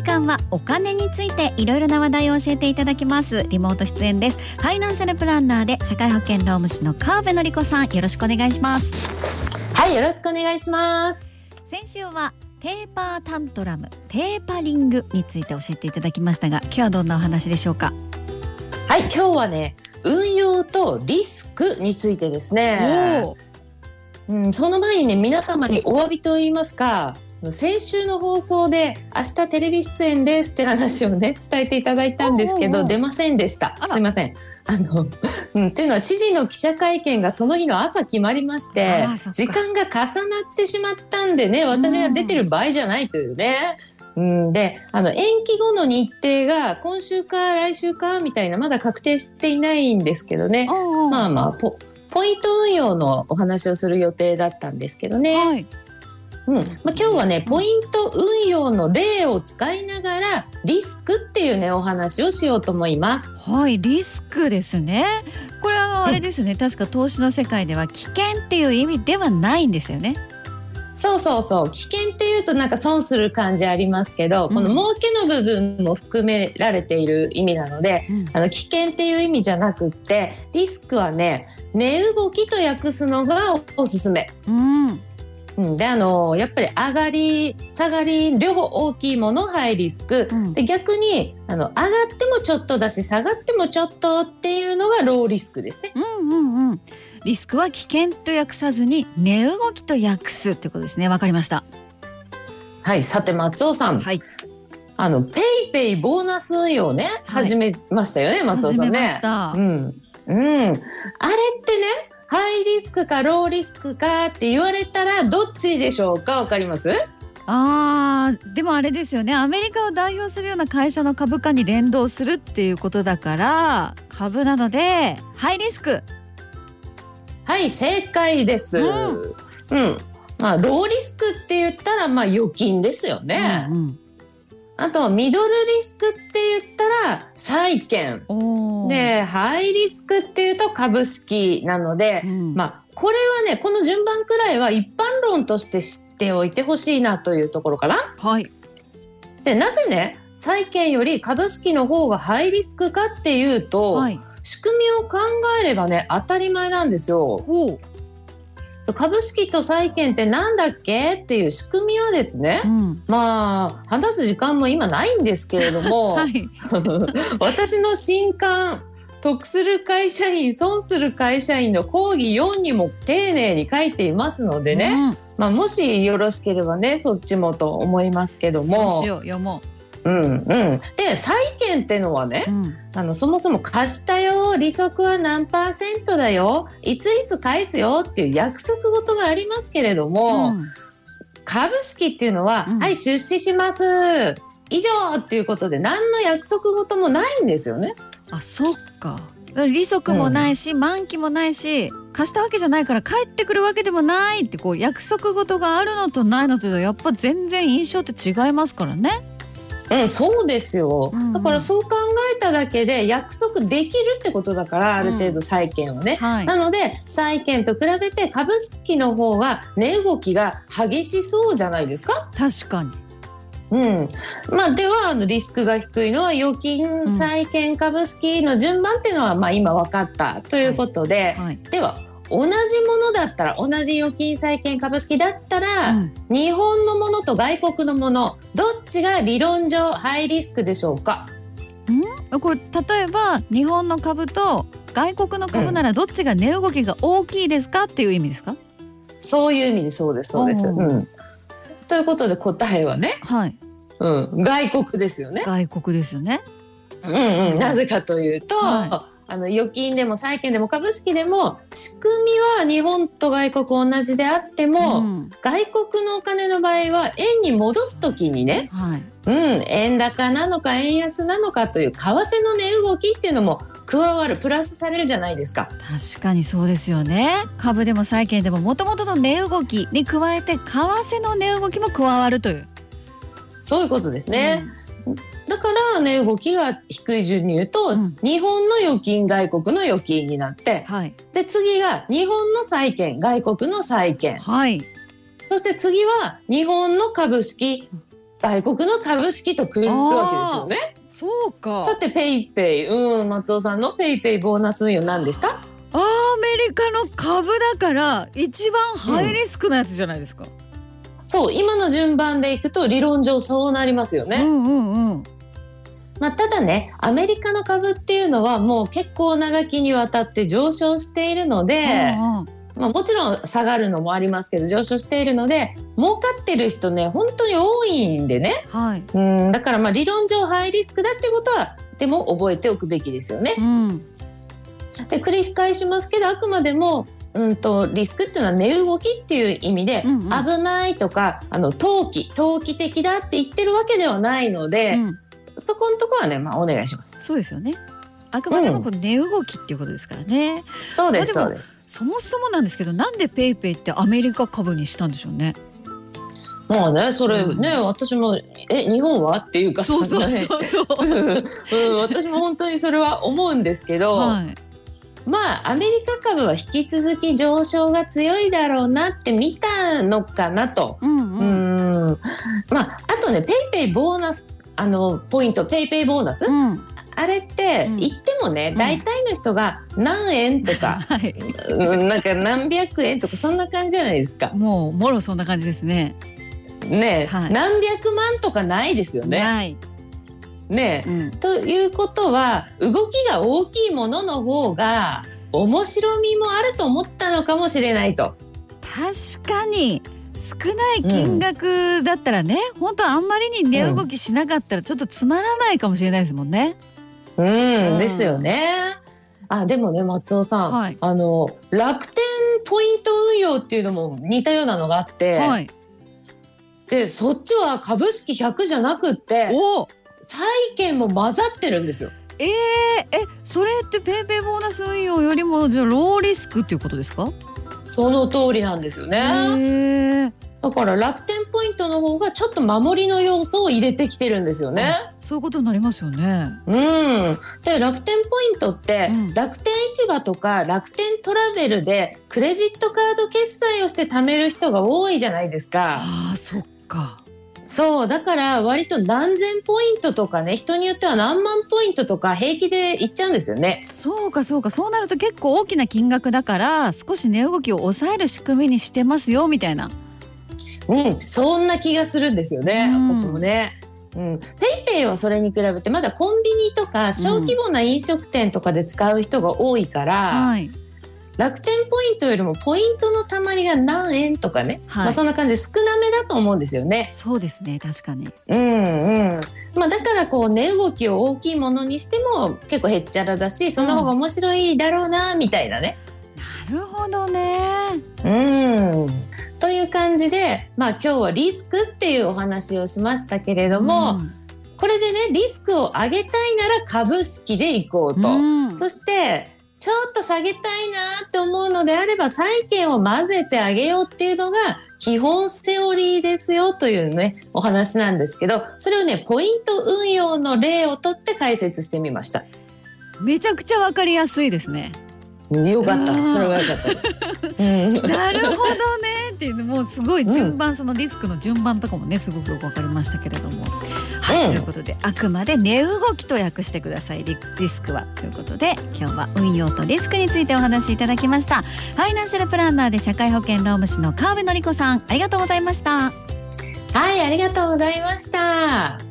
時間はお金についていろいろな話題を教えていただきます。リモート出演です。ファイナンシャルプランナーで社会保険労務士の川辺典子さん。よろしくお願いします。はいよろしくお願いします。先週はテーパータントラムテーパリングについて教えていただきましたが今日はどんなお話でしょうか？はい今日はね運用とリスクについてですね。うん、その前にね皆様にお詫びと言いますか先週の放送で明日テレビ出演ですって話をね伝えていただいたんですけど出ませんでした。すいません。あの、うん、っていうのは知事の記者会見がその日の朝決まりまして時間が重なってしまったんでね私が出てる場合じゃないというね、うん、であの延期後の日程が今週か来週かみたいなまだ確定していないんですけどね。まあまあポポイント運用のお話をする予定だったんですけどね。はいうんまあ、今日はねポイント運用の例を使いながらリスクっていうねお話をしようと思います。はいリスクですね。これはあれですね、うん、確か投資の世界では危険っていう意味ではないんですよね。そうそうそう危険っていうとなんか損する感じありますけど、うん、この儲けの部分も含められている意味なので、うん、あの危険っていう意味じゃなくってリスクはね値動きと訳すのがおすすめ。うんであのやっぱり上がり下がり両方大きいものハイリスク、うん、で逆にあの上がってもちょっとだし下がってもちょっとっていうのがローリスクですね。うんうんうん、リスクは危険と訳さずに値動きと訳すってことですね。わかりました。はい、さて松尾さん。はい。あのペイペイボーナス運用ね、はい、始めましたよね松尾さんね。うん。うん。あれってねハイリスクかローリスクかって言われたらどっちでしょうか？わかります？あーでもあれですよね。アメリカを代表するような会社の株価に連動するっていうことだから株なのでハイリスク。はい正解です、うん、うん、まあローリスクって言ったらまあ預金ですよね、うんうんあとミドルリスクって言ったら債券でハイリスクっていうと株式なので、うん、まあこれはねこの順番くらいは一般論として知っておいてほしいなというところかな。はい、でなぜね債券より株式の方がハイリスクかっていうと、はい、仕組みを考えればね当たり前なんですよ。株式と債券ってなんだっけっていう仕組みはですね、うん、まあ話す時間も今ないんですけれども、はい、私の新刊得する会社員損する会社員の講義4にも丁寧に書いていますのでね、うん、まあ、もしよろしければねそっちもと思いますけども。そうしよう読もううんうん、で債券ってのはね、うん、あのそもそも貸したよ利息は何パーセントだよいついつ返すよっていう約束事がありますけれども、うん、株式っていうのは、うん、はい出資します。以上っていうことで何の約束事もないんですよね。あそっか。利息もないし、満期もないし貸したわけじゃないから帰ってくるわけでもないってこう約束事があるのとないのとやっぱ全然印象って違いますからね。うん、そうですよ、うん。だからそう考えただけで約束できるってことだからある程度債券をね、うんはい、なので債券と比べて株式の方が値動きが激しそうじゃないですか？確かに。うん。まあ、ではあのリスクが低いのは預金債券株式の順番っていうのは、まあ、今分かったということで、はい。はい、では同じものだったら同じ預金債券株式だったら、うん、日本のものと外国のものどっちが理論上ハイリスクでしょうか？ん？これ例えば日本の株と外国の株ならどっちが値動きが大きいですか？っていう意味ですか、そういう意味でそうですそうです。うん、ということで答えはね、はい。うん、外国ですよね。外国ですよね。うん。うん、なぜかというと、はいあの預金でも債券でも株式でも仕組みは日本と外国同じであっても、うん、外国のお金の場合は円に戻す時にね、はい、うん、円高なのか円安なのかという為替の値動きっていうのも加わるプラスされるじゃないですか。確かにそうですよね。株でも債券でももともとの値動きに加えて為替の値動きも加わるという。そういうことですね、うん値、ね、動きが低い順に言うと、うん、日本の預金外国の預金になって、はい、で次が日本の債券外国の債券、はい、そして次は日本の株式外国の株式とくるわけですよね。そうか。さて PayPay、うん、松尾さんの PayPay ボーナス運用何でしたアメリカの株だから一番ハイリスクなやつじゃないですか。うん、そう今の順番でいくと理論上そうなりますよね。うんうんうん。まあ、ただねアメリカの株っていうのはもう結構長きにわたって上昇しているので、うんうん、まあ、もちろん下がるのもありますけど上昇しているので儲かってる人ね本当に多いんでね、はい、うんだからまあ理論上ハイリスクだってことはでも覚えておくべきですよね。うん、で繰り返しますけどあくまでもうんとリスクっていうのは値動きっていう意味で、うんうん、危ないとかあの投機投機的だって言ってるわけではないので、うん、そこのところはねまあお願いします。そうですよね。あくまでもこの値動きっていうことですからね。うん、そうですそうです。そもそもなんですけどなんでペイペイってアメリカ株にしたんでしょうね。まあねそれね、うん、私もえ日本はっていうかそうそうそうそう、うん、私も本当にそれは思うんですけど、はい、まあアメリカ株は引き続き上昇が強いだろうなって見たのかなと。うん、うん、まああとねペイペイボーナスあのポイントペイペイボーナス、うん、あれって言ってもね、うん、大体の人が何円とか、はい、なんか何百円とかそんな感じじゃないですか。もうもろそんな感じですね。ね、はい、何百万とかないですよね。ね、うん、ということは動きが大きいものの方が面白みもあると思ったのかもしれないと。確かに少ない金額だったらね、うん、本当あんまりに値動きしなかったらちょっとつまらないかもしれないですもんね。うん、うん、ですよね。あでもね松尾さん、はい、あの楽天ポイント運用っていうのも似たようなのがあって、はい、でそっちは株式100じゃなくって債券も混ざってるんですよ。えー、えそれってペイペイボーナス運用よりもじゃローリスクっていうことですか？その通りなんですよね。だから楽天ポイントの方がちょっと守りの要素を入れてきてるんですよね。そういうことになりますよね。うん。で楽天ポイントって、うん、楽天市場とか楽天トラベルでクレジットカード決済をして貯める人が多いじゃないですか。ああ、そっか。そうだから割と何千ポイントとかね人によっては何万ポイントとか平気でいっちゃうんですよね。そうかそうか。そうなると結構大きな金額だから少し値動きを抑える仕組みにしてますよみたいな。うんそんな気がするんですよね、うん、私もね。うん、ペイペイはそれに比べてまだコンビニとか小規模な飲食店とかで使う人が多いから、うん。はい、楽天ポイントよりもポイントのたまりが何円とかね、はい、まあ、そんな感じで少なめだと思うんですよね。そうですね確かに、うんうんまあ、だからこう値動きを大きいものにしても結構へっちゃらだしその方が面白いだろうなみたいなね。うん、なるほどね。うんという感じで、まあ、今日はリスクっていうお話をしましたけれども、うん、これでねリスクを上げたいなら株式でいこうと。うん、そしてちょっと下げたいなって思うのであれば債券を混ぜてあげようっていうのが基本セオリーですよというねお話なんですけどそれをねポイント運用の例をとって解説してみました。めちゃくちゃわかりやすいですね。よかった。それはよかったです、うん、なるほどね。っていうのもすごい順番、うん、そのリスクの順番とかもねすごくよく分かりましたけれども。はい、うん、ということであくまで値動きと訳してください。リリスクはということで今日は運用とリスクについてお話しいただきました。ファイナンシャルプランナーで社会保険労務士の川辺典子さんありがとうございました。はいありがとうございました